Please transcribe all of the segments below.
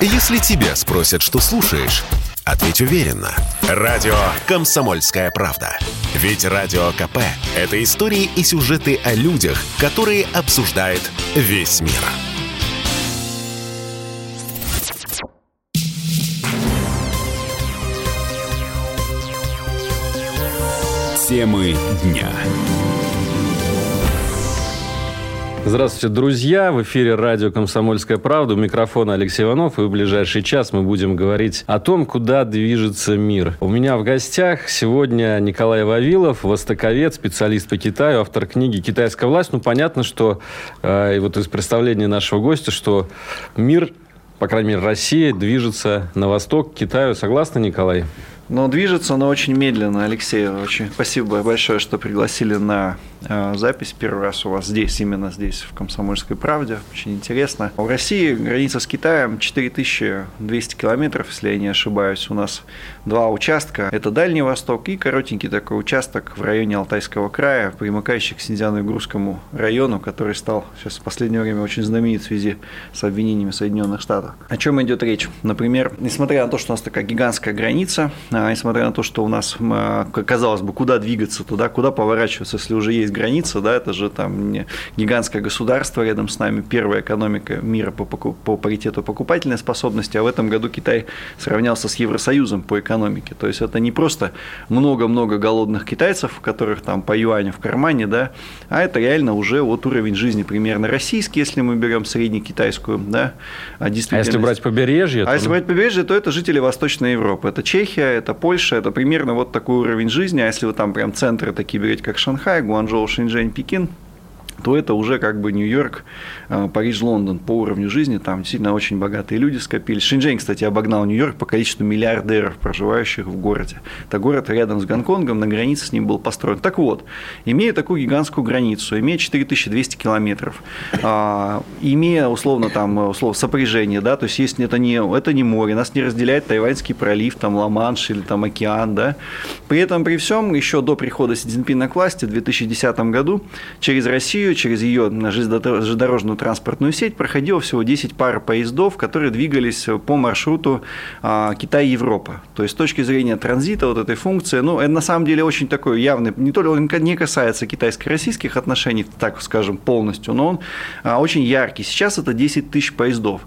Если тебя спросят, что слушаешь, ответь уверенно. Радио «Комсомольская правда». Ведь Радио КП – это истории и сюжеты о людях, которые обсуждает весь мир. Темы дня. Здравствуйте, друзья! В эфире радио «Комсомольская правда». У микрофона Алексей Иванов. И в ближайший час мы будем говорить о том, куда движется мир. У меня в гостях сегодня Николай Вавилов, востоковед, специалист по Китаю, автор книги «Китайская власть». Ну, понятно, что э, и вот из представления нашего гостя, что мир, по крайней мере, Россия движется на восток, к Китаю. Согласны, Николай? Но движется, но очень медленно, Алексей. Очень спасибо большое, что пригласили на э, запись первый раз у вас здесь, именно здесь, в «Комсомольской правде». Очень интересно. В России граница с Китаем 4200 километров, если я не ошибаюсь. У нас два участка. Это Дальний Восток и коротенький такой участок в районе Алтайского края, примыкающий к Синьцзяно-Игрузскому району, который стал сейчас в последнее время очень знаменит в связи с обвинениями Соединенных Штатов. О чем идет речь? Например, несмотря на то, что у нас такая гигантская граница, а, несмотря на то, что у нас, а, казалось бы, куда двигаться туда, куда поворачиваться, если уже есть граница, да, это же там гигантское государство рядом с нами, первая экономика мира по, по паритету покупательной способности, а в этом году Китай сравнялся с Евросоюзом по экономике. То есть это не просто много-много голодных китайцев, у которых там по юаню в кармане, да, а это реально уже вот уровень жизни примерно российский, если мы берем среднекитайскую, да, а, а если брать побережье? А то... если брать побережье, то это жители Восточной Европы. Это Чехия, это Польша, это примерно вот такой уровень жизни, а если вы там прям центры такие берете, как Шанхай, Гуанчжоу, Шэньчжэнь, Пекин, то это уже как бы Нью-Йорк, э, Париж, Лондон по уровню жизни. Там действительно очень богатые люди скопились. Шэньчжэнь, кстати, обогнал Нью-Йорк по количеству миллиардеров, проживающих в городе. Это город рядом с Гонконгом, на границе с ним был построен. Так вот, имея такую гигантскую границу, имея 4200 километров, а, имея условно там условно, сопряжение, да, то есть есть, это, не, это не море, нас не разделяет Тайваньский пролив, там Ла-Манш или там океан, да. При этом, при всем, еще до прихода Си Цзиньпина к власти в 2010 году через Россию Россию через ее железнодорожную транспортную сеть проходило всего 10 пар поездов, которые двигались по маршруту а, Китай-Европа. То есть с точки зрения транзита вот этой функции, ну, это на самом деле очень такой явный, не только он не касается китайско-российских отношений, так скажем, полностью, но он а, очень яркий. Сейчас это 10 тысяч поездов.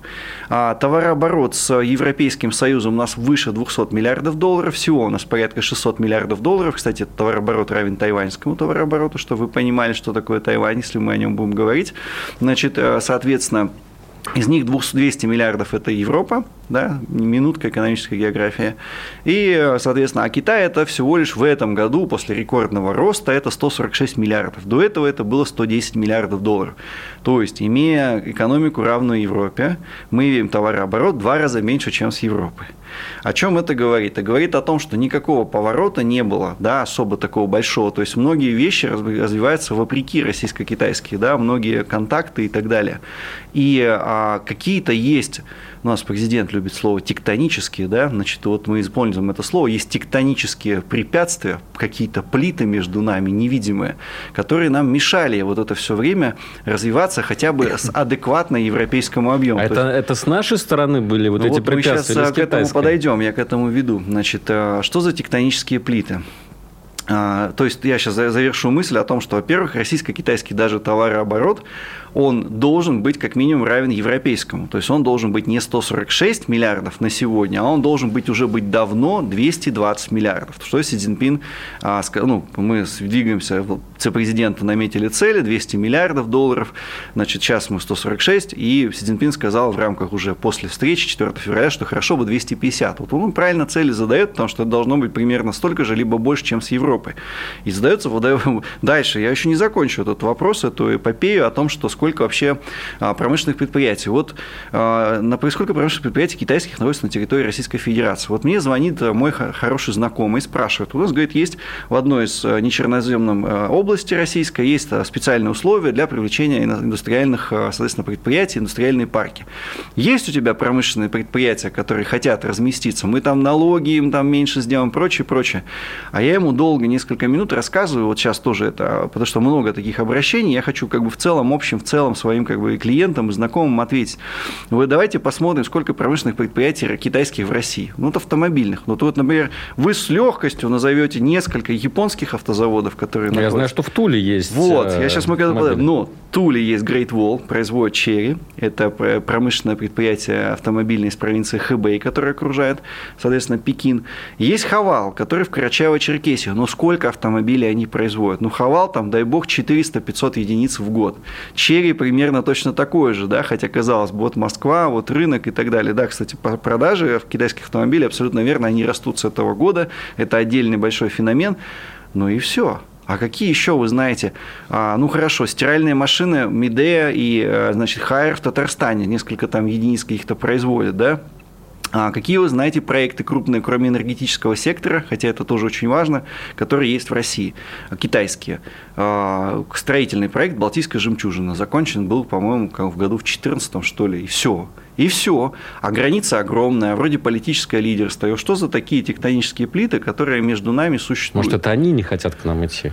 А, товарооборот с Европейским Союзом у нас выше 200 миллиардов долларов, всего у нас порядка 600 миллиардов долларов. Кстати, товарооборот равен тайваньскому товарообороту, чтобы вы понимали, что такое Тайвань, если мы о нем будем говорить. Значит, э, соответственно, из них 200 миллиардов – это Европа, да, минутка экономическая география. И, соответственно, а Китай это всего лишь в этом году, после рекордного роста, это 146 миллиардов. До этого это было 110 миллиардов долларов. То есть, имея экономику равную Европе, мы имеем товарооборот в два раза меньше, чем с Европой. О чем это говорит? Это говорит о том, что никакого поворота не было, да, особо такого большого. То есть многие вещи развиваются вопреки российско-китайские, да, многие контакты и так далее. И а, какие-то есть у нас президент любит слово тектонические, да, значит, вот мы используем это слово, есть тектонические препятствия, какие-то плиты между нами невидимые, которые нам мешали вот это все время развиваться хотя бы с адекватно европейскому объему. А это, есть, это с нашей стороны были вот ну, эти вот препятствия? Мы сейчас к этому подойдем, я к этому веду. Значит, э, что за тектонические плиты? А, то есть я сейчас завершу мысль о том, что, во-первых, российско-китайский даже товарооборот, он должен быть как минимум равен европейскому. То есть он должен быть не 146 миллиардов на сегодня, а он должен быть уже быть давно 220 миллиардов. Что Си Цзиньпин, а, ну, мы двигаемся, президента наметили цели 200 миллиардов долларов, значит, сейчас мы 146, и Си Цзиньпин сказал в рамках уже после встречи 4 февраля, что хорошо бы 250. Вот он правильно цели задает, потому что это должно быть примерно столько же, либо больше, чем с Европой. И задается дальше, я еще не закончу этот вопрос, эту эпопею о том, что сколько вообще а, промышленных предприятий. Вот а, на сколько промышленных предприятий китайских находится на территории Российской Федерации. Вот мне звонит мой хороший знакомый спрашивает, у нас, говорит, есть в одной из а, нечерноземном области российской есть специальные условия для привлечения индустриальных, соответственно, предприятий, индустриальные парки. Есть у тебя промышленные предприятия, которые хотят разместиться, мы там налоги им там меньше сделаем, прочее, прочее. А я ему долго, несколько минут рассказываю, вот сейчас тоже это, потому что много таких обращений, я хочу как бы в целом, общем, в целом своим как бы, клиентам и знакомым ответить. Вы давайте посмотрим, сколько промышленных предприятий китайских в России. Ну, вот автомобильных. Ну, вот, например, вы с легкостью назовете несколько японских автозаводов, которые... Я знаю, что в Туле есть Вот, я сейчас могу... Но в Туле есть Great Wall, производит Черри. Это промышленное предприятие автомобильное из провинции Хэбэй, которое окружает, соответственно, Пекин. Есть Хавал, который в Карачаево-Черкесии. Но сколько автомобилей они производят? Ну, Хавал, там, дай бог, 400-500 единиц в год. Черри примерно точно такое же, да, хотя, казалось бы, вот Москва, вот рынок и так далее. Да, кстати, продажи китайских автомобилей абсолютно верно, они растут с этого года. Это отдельный большой феномен. Ну и все. А какие еще вы знаете? А, ну хорошо, стиральные машины Медея и, э, значит, Хайер в Татарстане, несколько там единиц каких-то производят, да? А какие вы знаете проекты крупные, кроме энергетического сектора, хотя это тоже очень важно, которые есть в России, китайские? А, строительный проект «Балтийская жемчужина» закончен был, по-моему, в году в 2014 что ли, и все. И все. А граница огромная, вроде политическое лидерство. И что за такие тектонические плиты, которые между нами существуют? Может, это они не хотят к нам идти?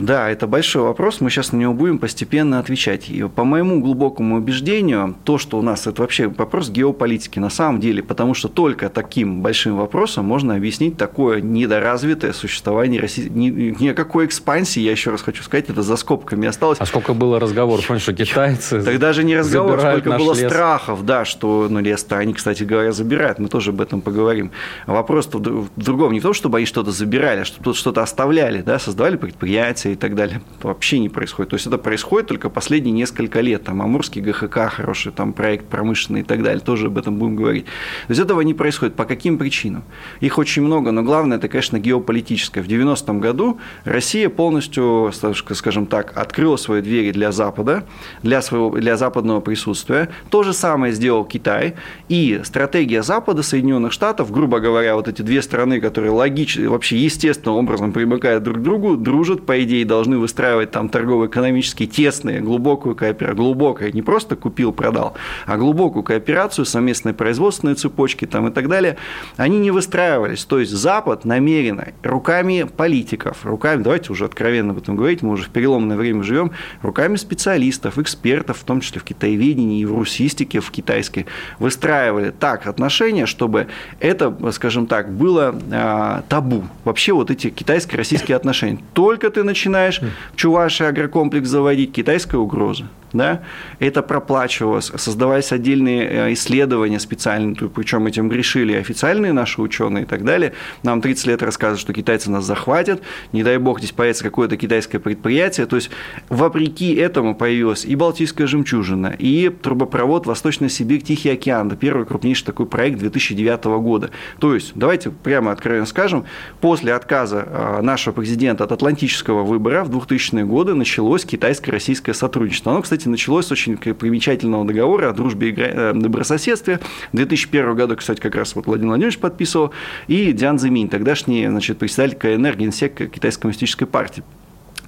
Да, это большой вопрос, мы сейчас на него будем постепенно отвечать. И по моему глубокому убеждению, то, что у нас это вообще вопрос геополитики на самом деле, потому что только таким большим вопросом можно объяснить такое недоразвитое существование России. Ни, ни о какой экспансии, я еще раз хочу сказать, это за скобками осталось. А сколько было разговоров, что китайцы Тогда же не разговор, сколько было лес. страхов, да, что ну, лес-то они, кстати говоря, забирают, мы тоже об этом поговорим. Вопрос в другом, не в том, чтобы они что-то забирали, а чтобы что-то оставляли, да, создавали предприятия, предприятия и так далее вообще не происходит. То есть это происходит только последние несколько лет. Там Амурский ГХК, хороший там проект промышленный и так далее, тоже об этом будем говорить. То есть этого не происходит. По каким причинам? Их очень много, но главное это, конечно, геополитическое. В 90-м году Россия полностью, скажем так, открыла свои двери для Запада, для, своего, для западного присутствия. То же самое сделал Китай. И стратегия Запада, Соединенных Штатов, грубо говоря, вот эти две страны, которые логично, вообще естественным образом примыкают друг к другу, дружат по идее, должны выстраивать там торгово-экономические тесные, глубокую кооперацию, глубокая, не просто купил, продал, а глубокую кооперацию, совместные производственные цепочки там и так далее, они не выстраивались. То есть Запад намеренно руками политиков, руками, давайте уже откровенно об этом говорить, мы уже в переломное время живем, руками специалистов, экспертов, в том числе в китаеведении и в русистике, в китайской, выстраивали так отношения, чтобы это, скажем так, было а, табу. Вообще вот эти китайско-российские отношения. Только ты начинаешь в Чувашии агрокомплекс заводить, китайская угроза да, это проплачивалось, создавались отдельные э, исследования специальные, причем этим грешили официальные наши ученые и так далее. Нам 30 лет рассказывают, что китайцы нас захватят, не дай бог здесь появится какое-то китайское предприятие. То есть, вопреки этому появилась и Балтийская жемчужина, и трубопровод Восточная Сибирь, Тихий океан, да, первый крупнейший такой проект 2009 года. То есть, давайте прямо откровенно скажем, после отказа э, нашего президента от атлантического выбора в 2000-е годы началось китайско-российское сотрудничество. Оно, кстати, началось с очень примечательного договора о дружбе и э, добрососедстве. В 2001 году, кстати, как раз вот Владимир Владимирович подписывал, и Диан Зиминь, тогдашний значит, председатель КНР, генсек Китайской коммунистической партии.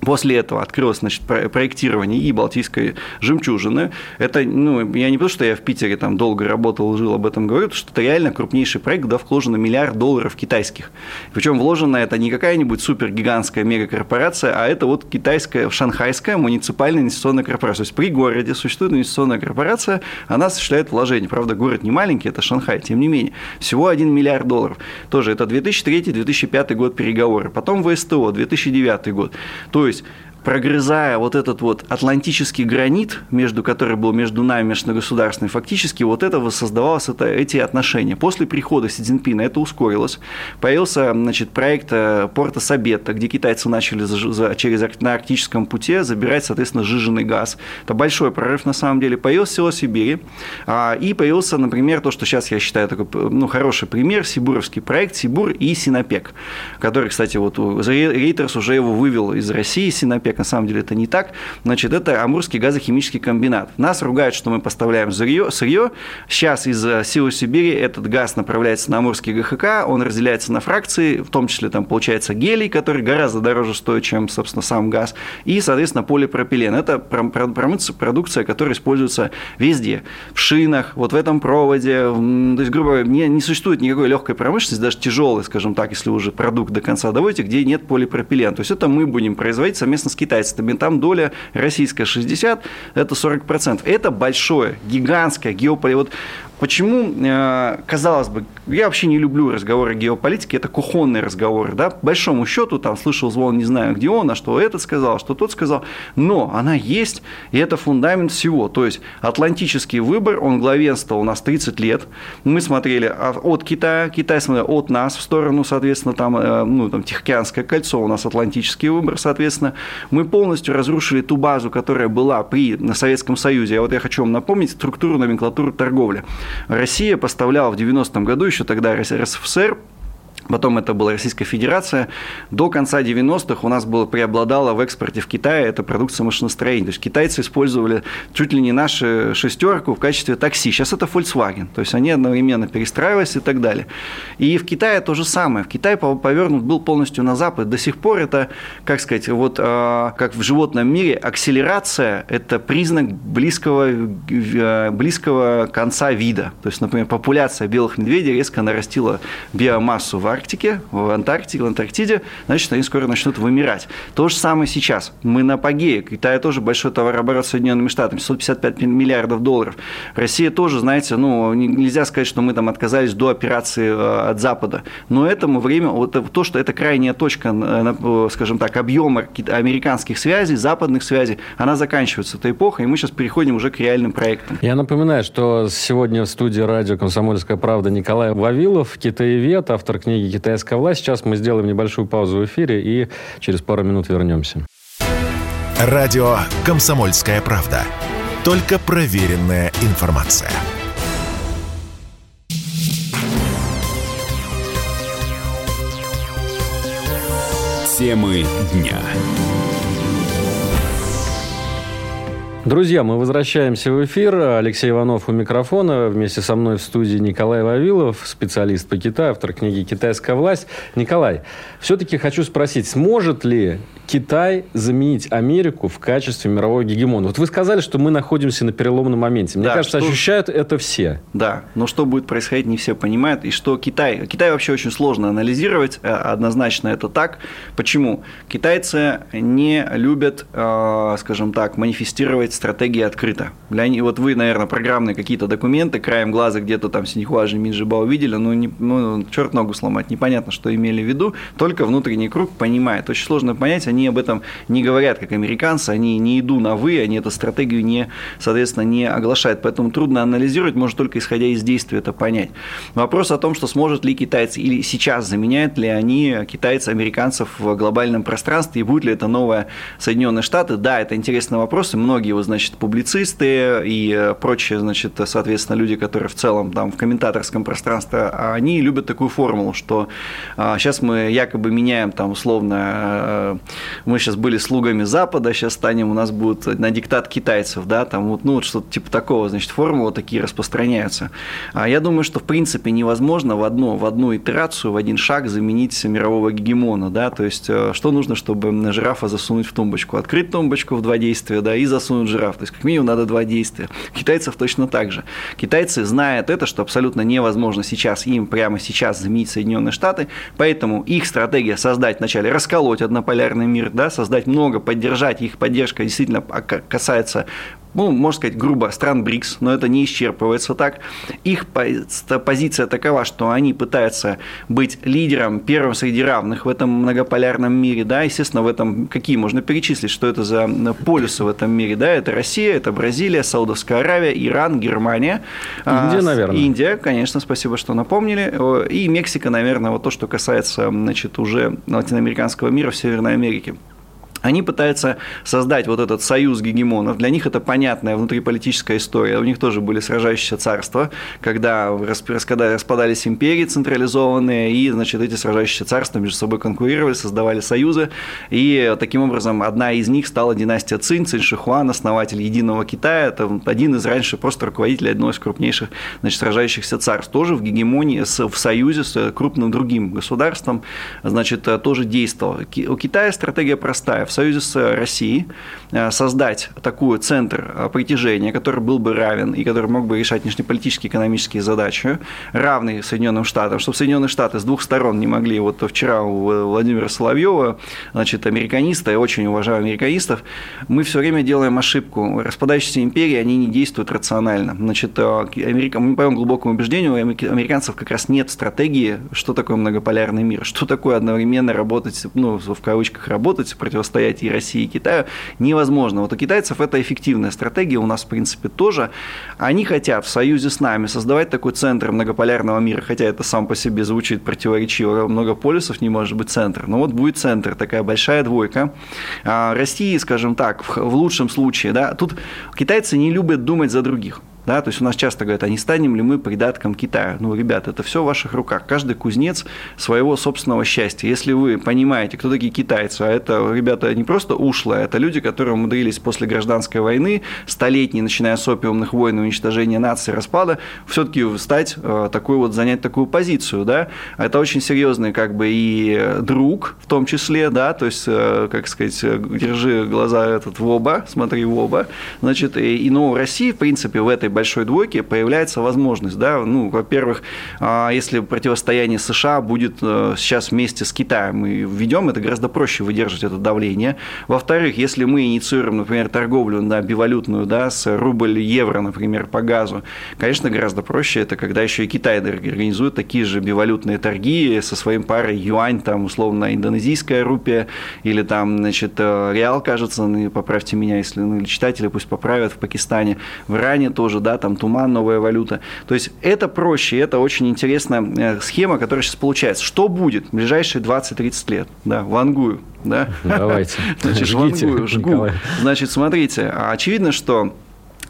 После этого открылось значит, проектирование и Балтийской жемчужины. Это, ну, я не потому, что я в Питере там долго работал, жил, об этом говорю, что это реально крупнейший проект, куда вложено миллиард долларов китайских. Причем вложено это не какая-нибудь супергигантская мегакорпорация, а это вот китайская, шанхайская муниципальная инвестиционная корпорация. То есть при городе существует инвестиционная корпорация, она осуществляет вложения. Правда, город не маленький, это Шанхай, тем не менее. Всего 1 миллиард долларов. Тоже это 2003-2005 год переговоры. Потом ВСТО, 2009 год. То есть прогрызая вот этот вот атлантический гранит, между который был между нами, межгосударственный, фактически вот этого создавалось это, эти отношения. После прихода Си Цзиньпина это ускорилось. Появился значит, проект э, порта Сабетта, где китайцы начали за, за, через на арктическом пути забирать, соответственно, жиженый газ. Это большой прорыв на самом деле. Появился село Сибири. А, и появился, например, то, что сейчас я считаю такой ну, хороший пример, Сибуровский проект Сибур и Синопек, который, кстати, вот Рейтерс уже его вывел из России, Синопек на самом деле это не так. Значит, это Амурский газохимический комбинат. Нас ругают, что мы поставляем сырье. сырье. Сейчас из э, силы Сибири этот газ направляется на Амурский ГХК, он разделяется на фракции, в том числе там получается гелий, который гораздо дороже стоит, чем, собственно, сам газ, и, соответственно, полипропилен. Это продукция, которая используется везде, в шинах, вот в этом проводе, то есть, грубо говоря, не, не существует никакой легкой промышленности, даже тяжелой, скажем так, если уже продукт до конца доводите, где нет полипропилена. То есть это мы будем производить совместно с китайцами, там доля российская 60, это 40%. Это большое, гигантское геополитическое. Вот Почему, э, казалось бы, я вообще не люблю разговоры геополитики, это кухонные разговоры, да, по большому счету, там, слышал звон, не знаю, где он, а что этот сказал, что тот сказал, но она есть, и это фундамент всего, то есть атлантический выбор, он главенствовал у нас 30 лет, мы смотрели от Китая, Китай смотрел от нас в сторону, соответственно, там, э, ну, там, Тихоокеанское кольцо, у нас атлантический выбор, соответственно, мы полностью разрушили ту базу, которая была при на Советском Союзе, а вот я хочу вам напомнить структуру номенклатуру торговли. Россия поставляла в 90-м году, еще тогда РСФСР, Потом это была Российская Федерация. До конца 90-х у нас было преобладало в экспорте в Китае это продукция машиностроения. То есть китайцы использовали чуть ли не нашу шестерку в качестве такси. Сейчас это Volkswagen. То есть они одновременно перестраивались и так далее. И в Китае то же самое. В Китае повернут был полностью на Запад. До сих пор это, как сказать, вот а, как в животном мире, акселерация – это признак близкого, э, близкого конца вида. То есть, например, популяция белых медведей резко нарастила биомассу в Арктике, в Антарктике, в Антарктиде, значит, они скоро начнут вымирать. То же самое сейчас. Мы на апогее. Китай тоже большой товарооборот с Соединенными Штатами, 155 миллиардов долларов. Россия тоже, знаете, ну, нельзя сказать, что мы там отказались до операции э, от Запада. Но этому время, вот то, что это крайняя точка, скажем так, объема американских связей, западных связей, она заканчивается, эта эпоха, и мы сейчас переходим уже к реальным проектам. Я напоминаю, что сегодня в студии радио «Комсомольская правда» Николай Вавилов, китаевед, автор книги книги «Китайская власть». Сейчас мы сделаем небольшую паузу в эфире и через пару минут вернемся. Радио «Комсомольская правда». Только проверенная информация. Темы дня. Друзья, мы возвращаемся в эфир. Алексей Иванов у микрофона. Вместе со мной в студии Николай Вавилов, специалист по Китаю, автор книги «Китайская власть». Николай, все-таки хочу спросить, сможет ли Китай заменить Америку в качестве мирового гегемона? Вот вы сказали, что мы находимся на переломном моменте. Мне да, кажется, что... ощущают это все. Да, но что будет происходить, не все понимают. И что Китай... Китай вообще очень сложно анализировать, э, однозначно это так. Почему? Китайцы не любят, э, скажем так, манифестировать стратегия открыта. Для них, вот вы, наверное, программные какие-то документы, краем глаза где-то там Синьхуа Минжиба увидели, ну, не, ну, черт ногу сломать, непонятно, что имели в виду, только внутренний круг понимает. Очень сложно понять, они об этом не говорят, как американцы, они не идут на «вы», они эту стратегию, не, соответственно, не оглашают, поэтому трудно анализировать, можно только исходя из действия это понять. Вопрос о том, что сможет ли китайцы или сейчас заменяют ли они китайцы американцев в глобальном пространстве, и будет ли это новое Соединенные Штаты, да, это интересный вопрос, и многие его значит, публицисты и э, прочие, значит, соответственно, люди, которые в целом там в комментаторском пространстве, а они любят такую формулу, что сейчас а, мы якобы меняем там условно, э, мы сейчас были слугами Запада, сейчас станем, у нас будут на диктат китайцев, да, там вот, ну, вот что-то типа такого, значит, формулы такие распространяются. А я думаю, что в принципе невозможно в одну, в одну итерацию, в один шаг заменить мирового гегемона, да, то есть э, что нужно, чтобы жирафа засунуть в тумбочку? Открыть тумбочку в два действия, да, и засунуть жираф. То есть, как минимум, надо два действия. Китайцев точно так же. Китайцы знают это, что абсолютно невозможно сейчас им прямо сейчас заменить Соединенные Штаты, поэтому их стратегия создать вначале расколоть однополярный мир, да, создать много, поддержать, их поддержка действительно касается ну, можно сказать, грубо, стран БРИКС, но это не исчерпывается так. Их позиция такова, что они пытаются быть лидером, первым среди равных в этом многополярном мире, да, естественно, в этом, какие можно перечислить, что это за полюсы в этом мире, да, это Россия, это Бразилия, Саудовская Аравия, Иран, Германия. Индия, а, наверное. Индия, конечно, спасибо, что напомнили, и Мексика, наверное, вот то, что касается, значит, уже латиноамериканского мира в Северной Америке они пытаются создать вот этот союз гегемонов. Для них это понятная внутриполитическая история. У них тоже были сражающиеся царства, когда, распадались империи централизованные, и, значит, эти сражающиеся царства между собой конкурировали, создавали союзы. И таким образом одна из них стала династия Цинь, Цинь Шихуан, основатель Единого Китая. Это один из раньше просто руководителей одного из крупнейших значит, сражающихся царств. Тоже в гегемонии, в союзе с крупным другим государством, значит, тоже действовал. У Китая стратегия простая. В союзе с Россией э, создать такой центр э, притяжения, который был бы равен и который мог бы решать внешнеполитические, экономические задачи, равный Соединенным Штатам, чтобы Соединенные Штаты с двух сторон не могли. Вот вчера у Владимира Соловьева, значит, американиста, я очень уважаю американистов, мы все время делаем ошибку. Распадающиеся империи, они не действуют рационально. Значит, Америка, мы по глубокому убеждению, у американцев как раз нет стратегии, что такое многополярный мир, что такое одновременно работать, ну, в кавычках работать, противостоять и России, и Китаю, невозможно. Вот у китайцев это эффективная стратегия, у нас, в принципе, тоже. Они хотят в союзе с нами создавать такой центр многополярного мира, хотя это сам по себе звучит противоречиво, много полюсов не может быть центр, но вот будет центр, такая большая двойка. А России, скажем так, в лучшем случае, да, тут китайцы не любят думать за других. Да, то есть у нас часто говорят, а не станем ли мы придатком Китая? Ну, ребят, это все в ваших руках. Каждый кузнец своего собственного счастья. Если вы понимаете, кто такие китайцы, а это ребята не просто ушлые, это люди, которые умудрились после гражданской войны, столетней, начиная с опиумных войн, уничтожения нации, распада, все-таки стать э, такой вот, занять такую позицию, да, это очень серьезный как бы и друг в том числе, да, то есть, э, как сказать, держи глаза этот в оба, смотри в оба, значит, и, и ну, Россия, в принципе, в этой большой двойки появляется возможность, да, ну, во-первых, а, если противостояние США будет э, сейчас вместе с Китаем мы введем, это гораздо проще выдержать это давление. Во-вторых, если мы инициируем, например, торговлю на бивалютную, да, с рубль-евро, например, по газу, конечно, гораздо проще. Это, когда еще и Китай организует такие же бивалютные торги со своим парой юань, там, условно, индонезийская рупия, или там, значит, э, реал, кажется, ну, поправьте меня, если ну, или читатели пусть поправят в Пакистане, в Иране тоже, да, там туман, новая валюта. То есть это проще, это очень интересная э, схема, которая сейчас получается. Что будет в ближайшие 20-30 лет? Да, вангую. Да? Давайте. Значит, Жгите, вангую, жгу. Значит, смотрите, очевидно, что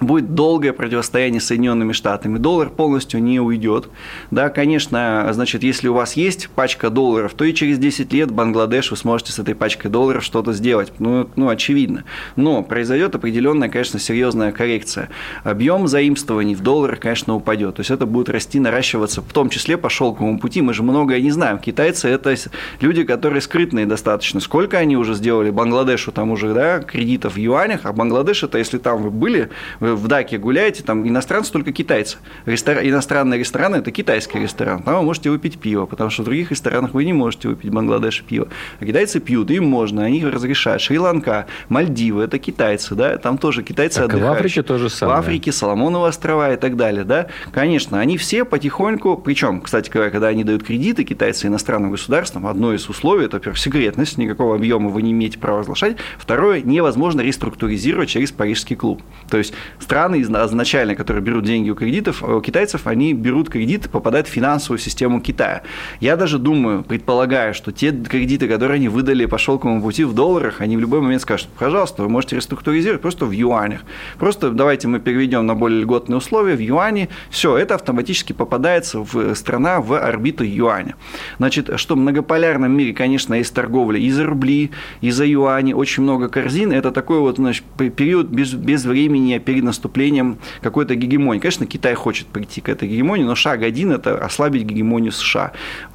будет долгое противостояние с Соединенными Штатами. Доллар полностью не уйдет. Да, конечно, значит, если у вас есть пачка долларов, то и через 10 лет Бангладеш вы сможете с этой пачкой долларов что-то сделать. Ну, ну очевидно. Но произойдет определенная, конечно, серьезная коррекция. Объем заимствований в долларах, конечно, упадет. То есть это будет расти, наращиваться, в том числе по шелковому пути. Мы же многое не знаем. Китайцы – это люди, которые скрытные достаточно. Сколько они уже сделали Бангладешу там уже да, кредитов в юанях, а Бангладеш – это если там вы были, вы в Даке гуляете, там иностранцы только китайцы. Рестор... Иностранные рестораны – это китайский ресторан. Там вы можете выпить пиво, потому что в других ресторанах вы не можете выпить в Бангладеше пиво. А китайцы пьют, им можно, они разрешают. Шри-Ланка, Мальдивы – это китайцы, да, там тоже китайцы так отдыхают. в Африке тоже самое. В Африке, Соломоновы острова и так далее, да. Конечно, они все потихоньку, причем, кстати говоря, когда они дают кредиты китайцы иностранным государствам, одно из условий – это, во-первых, секретность, никакого объема вы не имеете права разглашать. Второе – невозможно реструктуризировать через Парижский клуб. То есть страны изначально, которые берут деньги у кредитов, у китайцев, они берут кредиты, попадают в финансовую систему Китая. Я даже думаю, предполагаю, что те кредиты, которые они выдали по шелковому пути в долларах, они в любой момент скажут, пожалуйста, вы можете реструктуризировать просто в юанях. Просто давайте мы переведем на более льготные условия в юани. Все, это автоматически попадается в страна в орбиту юаня. Значит, что в многополярном мире, конечно, есть торговля и за рубли, и за юани, очень много корзин. Это такой вот значит, период без, без времени перед наступлением какой-то гегемонии. Конечно, Китай хочет прийти к этой гегемонии, но шаг один – это ослабить гегемонию США.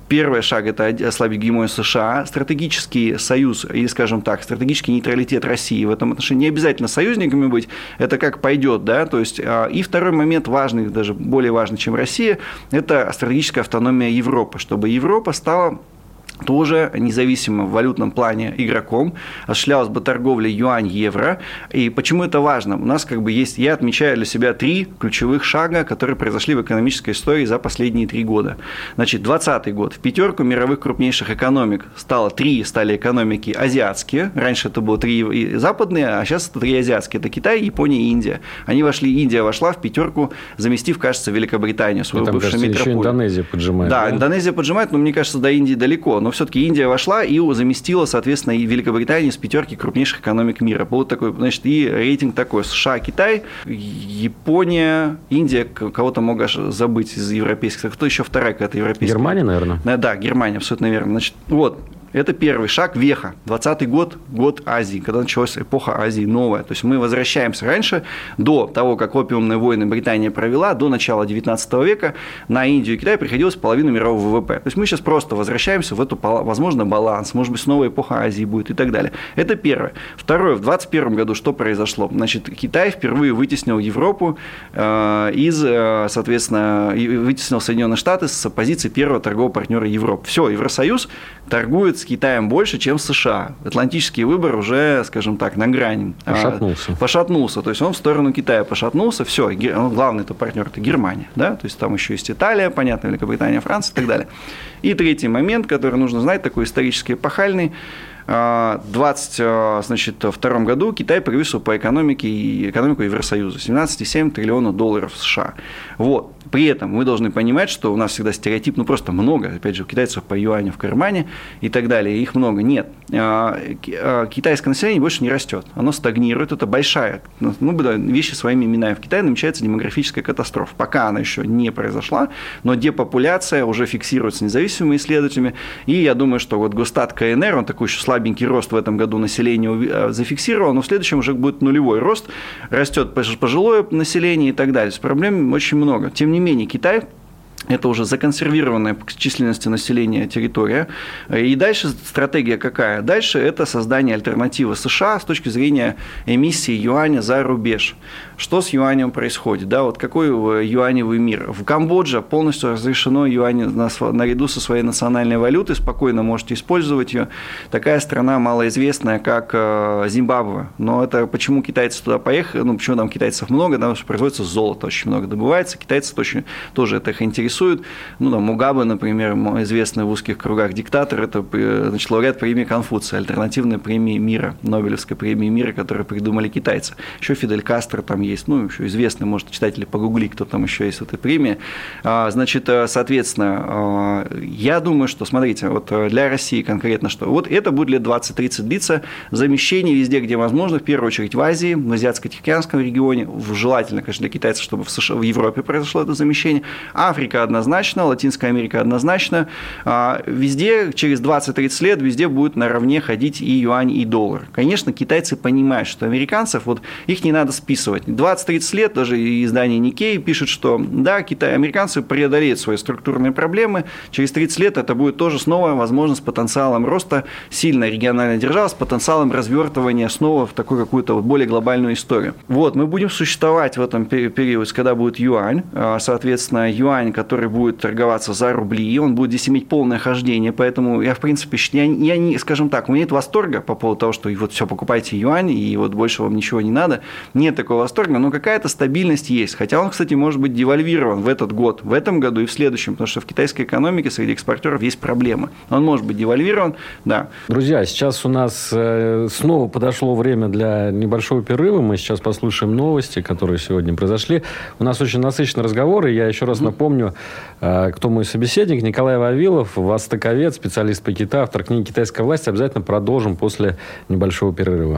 Первый шаг – это ослабить гегемонию США, стратегический союз, или, скажем так, стратегический нейтралитет России в этом отношении. Не обязательно союзниками быть, это как пойдет, да, то есть, а, и второй момент важный, даже более важный, чем Россия, это стратегическая автономия Европы, чтобы Европа стала тоже независимым в валютном плане игроком, осуществлялась бы торговля юань-евро. И почему это важно? У нас как бы есть, я отмечаю для себя три ключевых шага, которые произошли в экономической истории за последние три года. Значит, 2020 год. В пятерку мировых крупнейших экономик стало три стали экономики азиатские. Раньше это было три западные, а сейчас это три азиатские. Это Китай, Япония и Индия. Они вошли, Индия вошла в пятерку, заместив, кажется, Великобританию, свою бывшую кажется, метрополию. Еще Индонезия поджимает. Да, да, Индонезия поджимает, но мне кажется, до Индии далеко. Но все-таки Индия вошла и заместила, соответственно, и Великобританию с пятерки крупнейших экономик мира. Был такой, значит, и рейтинг такой США, Китай, Япония, Индия, кого-то мог забыть из европейских. Кто еще вторая какая-то европейская? Германия, наверное. Да, да, Германия, абсолютно верно. Значит, вот, Это первый шаг веха. 20 год, год Азии, когда началась эпоха Азии новая. То есть мы возвращаемся раньше, до того, как опиумные войны Британия провела, до начала 19 века на Индию и Китай приходилось половину мирового ВВП. То есть мы сейчас просто возвращаемся в эту, возможно, баланс, может быть, снова эпоха Азии будет и так далее. Это первое. Второе, в 21 году что произошло? Значит, Китай впервые вытеснил Европу э, из, э, соответственно, вытеснил Соединенные Штаты с позиции первого торгового партнера Европы. Все, Евросоюз торгует с Китаем больше, чем с США. Атлантический выбор уже, скажем так, на грани. А, пошатнулся. Пошатнулся. То есть он в сторону Китая пошатнулся. Все, главный это партнер это Германия. Да? То есть там еще есть Италия, понятно, Великобритания, Франция и так далее. И третий момент, который нужно знать, такой исторически эпохальный. В 2022 году Китай превысил по экономике и экономику Евросоюза 17,7 триллиона долларов США. Вот. При этом мы должны понимать, что у нас всегда стереотип, ну просто много, опять же, у китайцев по юаню в кармане и так далее, их много. Нет, а, а, китайское население больше не растет, оно стагнирует, это большая, ну, вещи своими именами. В Китае намечается демографическая катастрофа. Пока она еще не произошла, но депопуляция уже фиксируется независимыми исследователями, и я думаю, что вот Густат КНР, он такой еще слабенький рост в этом году населения а, зафиксировал, но в следующем уже будет нулевой рост, растет пожилое население и так далее. Проблем очень много. Тем не менее, Китай это уже законсервированная по численности населения территория. И дальше стратегия какая? Дальше это создание альтернативы США с точки зрения эмиссии юаня за рубеж. Что с юанем происходит? Да, вот какой юаневый мир? В Камбодже полностью разрешено юань наряду со своей национальной валютой, спокойно можете использовать ее. Такая страна малоизвестная, как э, Зимбабве. Но это почему китайцы туда поехали? Ну, почему там китайцев много? Потому что производится золото очень много добывается. Китайцы тоже, тоже это их интересует. Ну, там, Мугабе, например, известный в узких кругах диктатор, это э, значит, лауреат премии Конфуция, альтернативной премии мира, Нобелевской премии мира, которую придумали китайцы. Еще Фидель Кастро там есть, ну, еще известный, может, читатели погугли, кто там еще есть в этой премии. А, значит, э, соответственно, а, я думаю, что, смотрите, вот э, для России конкретно что, вот это будет лет 20-30 длиться, замещение везде, где возможно, в первую очередь в Азии, в Азиатско-Тихоокеанском регионе, желательно, конечно, для китайцев, чтобы в, США, в Европе произошло это замещение, Африка однозначно, Латинская Америка однозначно, а, везде через 20-30 лет, везде будет наравне ходить и юань, и доллар. Конечно, китайцы понимают, что американцев, вот их не надо списывать, 20-30 лет даже издание Никей пишет, что да, Китай, американцы преодолеют свои структурные проблемы, через 30 лет это будет тоже снова возможность с потенциалом роста, сильная региональная держава с потенциалом развертывания снова в такую какую-то вот более глобальную историю. Вот, мы будем существовать в этом период, когда будет юань, а, соответственно, юань, который будет торговаться за рубли, он будет здесь иметь полное хождение, поэтому я, в принципе, я, я не, скажем так, у меня нет восторга по поводу того, что вот все, покупайте юань, и вот больше вам ничего не надо, нет такого восторга, восторга, но какая-то стабильность есть. Хотя он, кстати, может быть девальвирован в этот год, в этом году и в следующем, потому что в китайской экономике среди экспортеров есть проблемы. Он может быть девальвирован, да. Друзья, сейчас у нас э, снова подошло время для небольшого перерыва. Мы сейчас послушаем новости, которые сегодня произошли. У нас очень насыщенный разговор, и я еще раз напомню, э, кто мой собеседник. Николай Вавилов, востоковед, специалист по Китаю, автор книги «Китайская власть». Обязательно продолжим после небольшого перерыва.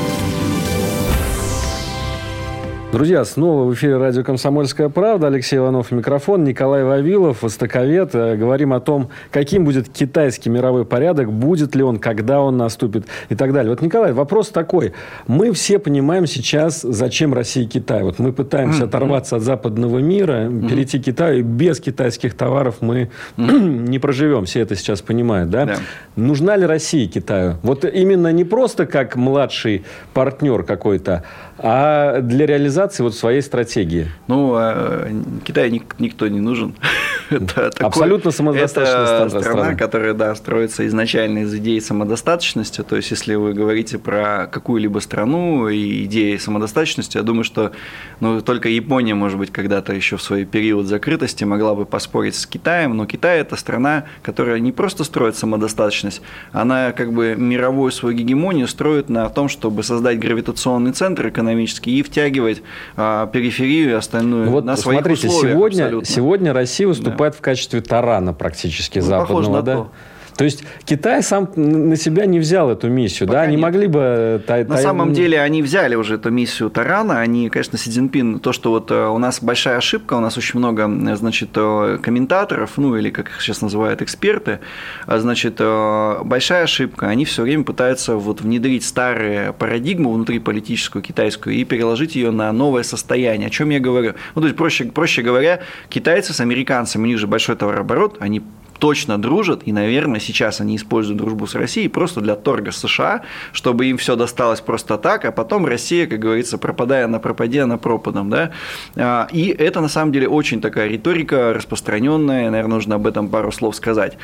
Друзья, снова в эфире радио «Комсомольская правда». Алексей Иванов, микрофон. Николай Вавилов, востоковед. Э, говорим о том, каким будет китайский мировой порядок, будет ли он, когда он наступит и так далее. Вот, Николай, вопрос такой. Мы все понимаем сейчас, зачем Россия и Китай. Вот мы пытаемся оторваться от западного мира, перейти к Китаю, и без китайских товаров мы не проживем. Все это сейчас понимают, да? да? Нужна ли Россия Китаю? Вот именно не просто как младший партнер какой-то, а для реализации вот своей стратегии? Ну, а, Китаю никто не нужен. Это такой, Абсолютно самодостаточная это страна, страна, которая, да, строится изначально из идеи самодостаточности. То есть, если вы говорите про какую-либо страну и идеи самодостаточности, я думаю, что ну, только Япония, может быть, когда-то еще в свой период закрытости могла бы поспорить с Китаем, но Китай – это страна, которая не просто строит самодостаточность, она как бы мировую свою гегемонию строит на том, чтобы создать гравитационный центр экономический и втягивать а, периферию и остальную вот на своих смотрите, условиях. Сегодня, сегодня Россия выступает да. В качестве тарана практически ну, западного, да? То. То есть Китай сам на себя не взял эту миссию, Пока да? Они нет. могли бы... Тай, на тай... самом деле они взяли уже эту миссию Тарана. Они, конечно, Си Цзиньпин, то, что вот э, у нас большая ошибка, у нас очень много, значит, э, комментаторов, ну или как их сейчас называют эксперты, а, значит, э, большая ошибка. Они все время пытаются вот внедрить старые парадигму внутри политическую китайскую и переложить ее на новое состояние. О чем я говорю? Ну, то есть, проще, проще говоря, китайцы с американцами, у них же большой товарооборот, они точно дружат, и, наверное, сейчас они используют дружбу с Россией просто для торга с США, чтобы им все досталось просто так, а потом Россия, как говорится, пропадая на пропаде, на пропадом, да. А, и это, на самом деле, очень такая риторика распространенная, наверное, нужно об этом пару слов сказать.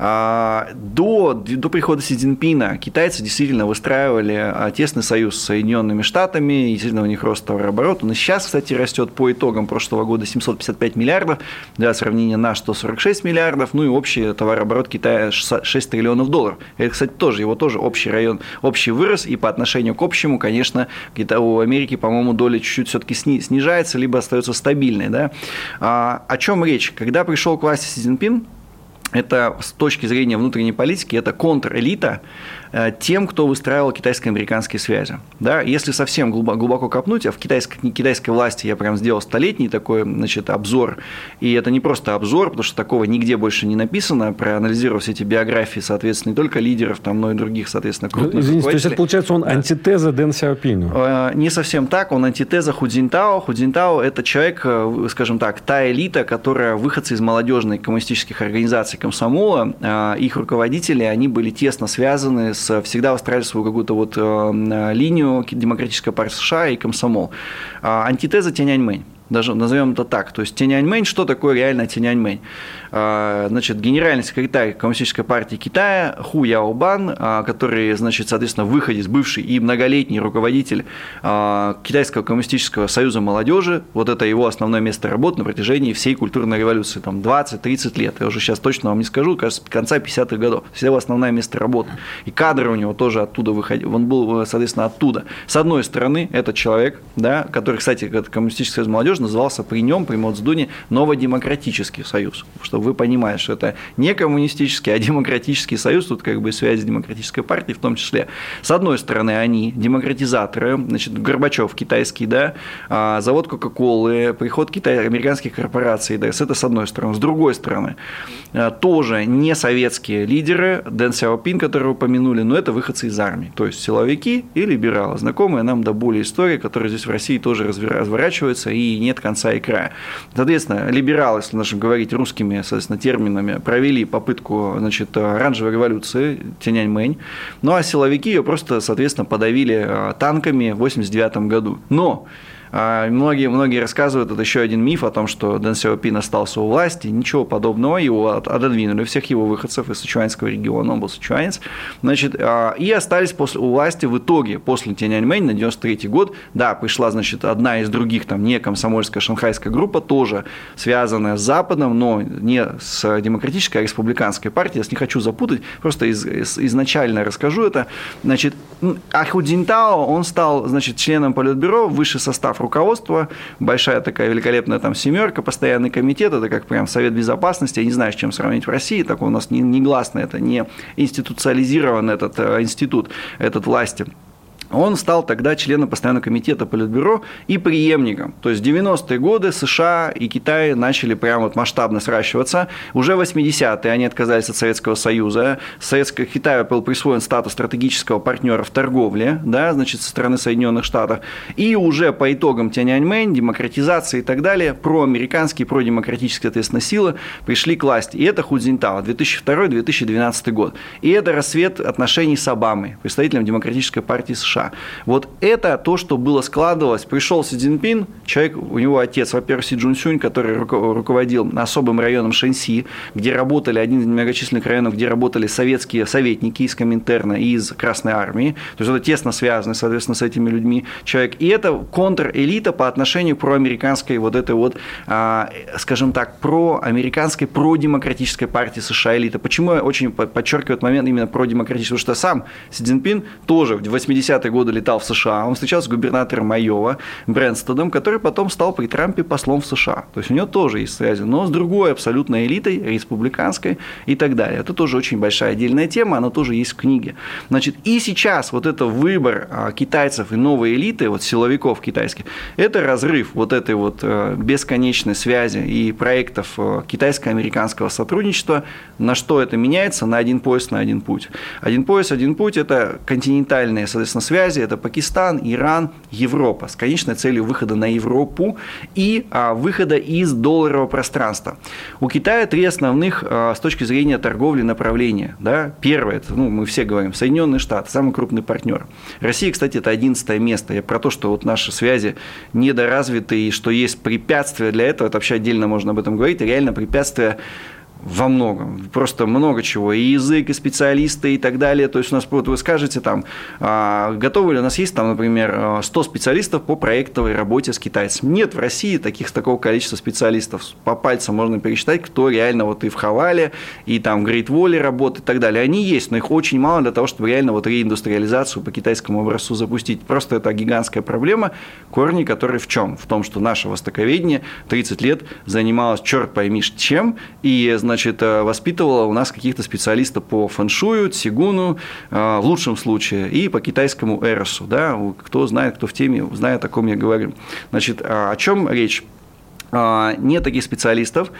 А, до, до прихода Си Цзиньпина китайцы действительно выстраивали а, тесный союз с Соединенными Штатами, действительно у них рост товарооборота, но сейчас, кстати, растет по итогам прошлого года 755 миллиардов, для сравнения на 146 миллиардов, ну и общий товарооборот Китая 6 триллионов долларов. Это, кстати, тоже, его тоже общий район, общий вырос, и по отношению к общему, конечно, у Америки, по-моему, доля чуть-чуть все-таки снижается, либо остается стабильной. Да? А, о чем речь? Когда пришел к власти Си Цзиньпин, это с точки зрения внутренней политики, это контрэлита, тем, кто выстраивал китайско-американские связи. Да, если совсем глубоко копнуть, а в китайской, китайской власти я прям сделал столетний такой значит, обзор, и это не просто обзор, потому что такого нигде больше не написано, проанализировав все эти биографии, соответственно, не только лидеров, там, но и других, соответственно, крупных ну, Извините, то есть это получается он антитеза Дэн Сяопиню? Э, не совсем так, он антитеза Худзинтао. Худзинтао – это человек, э, скажем так, та элита, которая выходцы из молодежных коммунистических организаций комсомола, их руководители, они были тесно связаны с, всегда выстраивали свою какую-то вот э, линию Демократическая партия США и комсомол. А, антитеза Тяньаньмэнь даже назовем это так. То есть Тяньаньмэнь, что такое реально Тяньаньмэнь? А, значит, генеральный секретарь Коммунистической партии Китая Ху Яобан, а, который, значит, соответственно, выходец, бывший и многолетний руководитель а, Китайского коммунистического союза молодежи, вот это его основное место работы на протяжении всей культурной революции, там 20-30 лет, я уже сейчас точно вам не скажу, кажется, конца 50-х годов, это его основное место работы. И кадры у него тоже оттуда выходили, он был, соответственно, оттуда. С одной стороны, этот человек, да, который, кстати, коммунистический союз молодежи назывался при нем, при Моцдуне, Новодемократический союз, что чтобы вы понимали, что это не коммунистический, а демократический союз, тут как бы связь с демократической партией в том числе. С одной стороны, они демократизаторы, значит, Горбачев китайский, да, а, завод Кока-Колы, приход Китай, американских корпораций, да, это с одной стороны. С другой стороны, а, тоже не советские лидеры, Дэн Сяопин, который упомянули, но это выходцы из армии, то есть силовики и либералы, знакомые нам до боли истории, которые здесь в России тоже разворачиваются и нет конца и края. Соответственно, либералы, если нашим говорить русскими соответственно, терминами, провели попытку значит, оранжевой революции Тяньаньмэнь, ну а силовики ее просто, соответственно, подавили а, танками в 1989 году. Но многие, многие рассказывают, это еще один миф о том, что Дэн Сяопин остался у власти. Ничего подобного, его отодвинули, всех его выходцев из Сычуанского региона, он был сычуанец. Значит, а, и остались после, у власти в итоге, после Тяньаньмэнь на 93 год, да, пришла, значит, одна из других, там, не комсомольская шанхайская группа, тоже связанная с Западом, но не с демократической, а республиканской партией. Я не хочу запутать, просто из, из, изначально расскажу это. Значит, Аху Цзиньтао, он стал, значит, членом Политбюро, высший состав руководства, большая такая великолепная там семерка, постоянный комитет, это как прям Совет Безопасности, я не знаю, с чем сравнить в России, так у нас не, негласно, это не институциализирован этот э, институт, этот власти. Он стал тогда членом постоянного комитета Политбюро и преемником. То есть в 90-е годы США и Китай начали прямо вот масштабно сращиваться. Уже в 80-е они отказались от Советского Союза. Советского Китаю был присвоен статус стратегического партнера в торговле, да, значит, со стороны Соединенных Штатов. И уже по итогам Тяньаньмэнь, демократизации и так далее, проамериканские, продемократические, соответственно, силы пришли к власти. И это Худзинтао, 2002-2012 год. И это рассвет отношений с Обамой, представителем Демократической партии США США. Вот это то, что было складывалось. Пришел Си Цзиньпин, человек, у него отец, во-первых, Си Джунсюнь, который руководил особым районом Шэньси, где работали, один из многочисленных районов, где работали советские советники из Коминтерна и из Красной Армии. То есть это тесно связано, соответственно, с этими людьми человек. И это контрэлита по отношению к проамериканской вот этой вот, а, скажем так, проамериканской, продемократической партии США элита. Почему я очень подчеркиваю этот момент именно продемократический? Потому что сам Си Цзиньпин тоже в 80-е годы летал в США, он встречался с губернатором Майова Брэнстедом, который потом стал при Трампе послом в США. То есть у него тоже есть связи, но с другой абсолютной элитой, республиканской и так далее. Это тоже очень большая отдельная тема, она тоже есть в книге. Значит, и сейчас вот это выбор а, китайцев и новой элиты, вот силовиков китайских, это разрыв вот этой вот э, бесконечной связи и проектов э, китайско-американского сотрудничества. На что это меняется? На один пояс, на один путь. Один пояс, один путь – это континентальные, соответственно, связи, это Пакистан, Иран, Европа с конечной целью выхода на Европу и а, выхода из долларового пространства. У Китая три основных а, с точки зрения торговли направления. Да? Первое, это, ну, мы все говорим, Соединенные Штаты, самый крупный партнер. Россия, кстати, это одиннадцатое место. Я про то, что вот наши связи недоразвиты и что есть препятствия для этого, это вообще отдельно можно об этом говорить, реально препятствия во многом, просто много чего, и язык, и специалисты, и так далее. То есть у нас, вот вы скажете там, а, готовы ли у нас есть там, например, 100 специалистов по проектовой работе с китайцем. Нет в России таких такого количества специалистов. По пальцам можно пересчитать, кто реально вот и в Хавале, и там в Great Wall работает и так далее. Они есть, но их очень мало для того, чтобы реально вот реиндустриализацию по китайскому образцу запустить. Просто это гигантская проблема, корни которые в чем? В том, что наше востоковедение 30 лет занималось черт пойми чем, и значит, э, воспитывала у нас каких-то специалистов по фэншую, цигуну, э, в лучшем случае, и по китайскому эросу. Да? Кто знает, кто в теме, знает, о ком я говорю. Значит, а о чем речь? А, нет таких специалистов.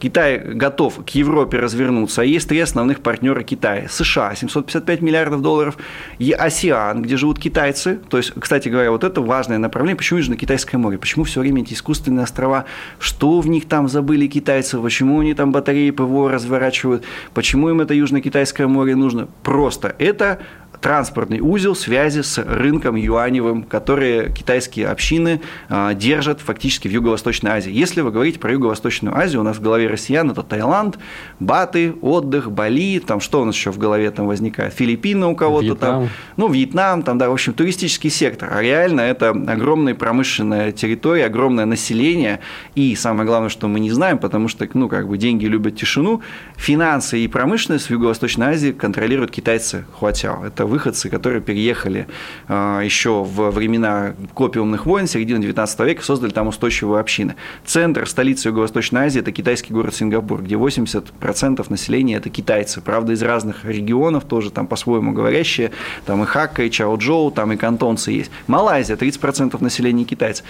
Китай готов к Европе развернуться. Есть три основных партнера Китая. США 755 миллиардов долларов, и АСИАН, где живут китайцы. То есть, кстати говоря, вот это важное направление. Почему Южно-Китайское море? Почему все время эти искусственные острова? Что в них там забыли китайцы? Почему они там батареи ПВО разворачивают? Почему им это Южно-Китайское море нужно? Просто это транспортный узел связи с рынком юаневым, которые китайские общины а, держат фактически в Юго-Восточной Азии. Если вы говорите про Юго-Восточную Азию, у нас в голове россиян это Таиланд, Баты, отдых, Бали, там что у нас еще в голове там возникает? Филиппины у кого-то там, ну, Вьетнам, там, да, в общем, туристический сектор. А реально это огромная промышленная территория, огромное население, и самое главное, что мы не знаем, потому что, ну, как бы деньги любят тишину, финансы и промышленность в Юго-Восточной Азии контролируют китайцы Хуатяо. Это выходцы, которые переехали а, еще в времена копиумных войн, середины 19 века, создали там устойчивые общины. Центр столицы Юго-Восточной Азии – это китайский город Сингапур, где 80% населения – это китайцы. Правда, из разных регионов тоже там по-своему говорящие, там и Хакка, и Чао-Джоу, там и кантонцы есть. Малайзия – 30% населения китайцы.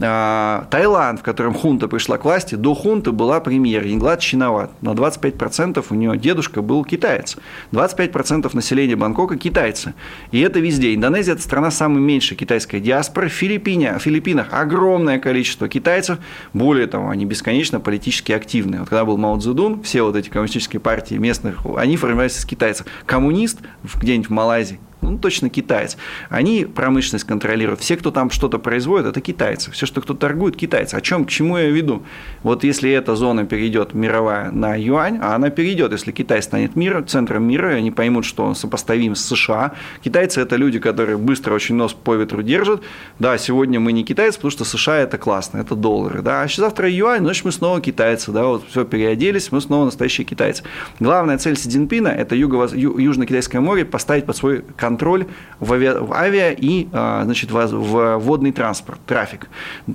А, Таиланд, в котором хунта пришла к власти, до хунты была премьер Инглад Чиноват. На 25% у нее дедушка был китаец. 25% населения Бангкока – китайцы китайцы. И это везде. Индонезия – это страна самой меньшей китайской диаспоры. В в Филиппинах огромное количество китайцев. Более того, они бесконечно политически активны. Вот когда был Мао Цзэдун, все вот эти коммунистические партии местных, они формировались из китайцев. Коммунист где-нибудь в Малайзии, ну, точно китаец. Они промышленность контролируют. Все, кто там что-то производит, это китайцы. Все, что кто торгует, китайцы. О чем, к чему я веду? Вот если эта зона перейдет мировая на юань, а она перейдет, если Китай станет миром, центром мира, они поймут, что он сопоставим с США. Китайцы – это люди, которые быстро очень нос по ветру держат. Да, сегодня мы не китайцы, потому что США – это классно, это доллары. Да, а завтра юань, значит, мы снова китайцы. Да, вот все переоделись, мы снова настоящие китайцы. Главная цель Си Цзиньпина – это юго- Южно-Китайское море поставить под свой контроль контроль в, авиа, в авиа и а, значит, в, в водный транспорт, трафик.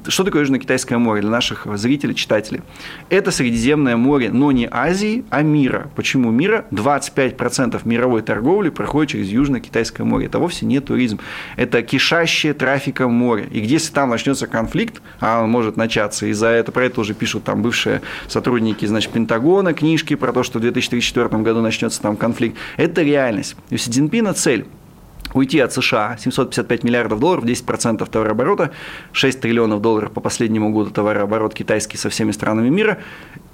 Что такое Южно-Китайское море для наших зрителей, читателей? Это Средиземное море, но не Азии, а мира. Почему мира? 25% мировой торговли проходит через Южно-Китайское море. Это вовсе не туризм. Это кишащее трафиком море. И если там начнется конфликт, а он может начаться, и за это, про это уже пишут там бывшие сотрудники значит, Пентагона, книжки про то, что в 2034 году начнется там конфликт, это реальность. У Си Цзиньпина цель уйти от США 755 миллиардов долларов, 10% товарооборота, 6 триллионов долларов по последнему году товарооборот китайский со всеми странами мира,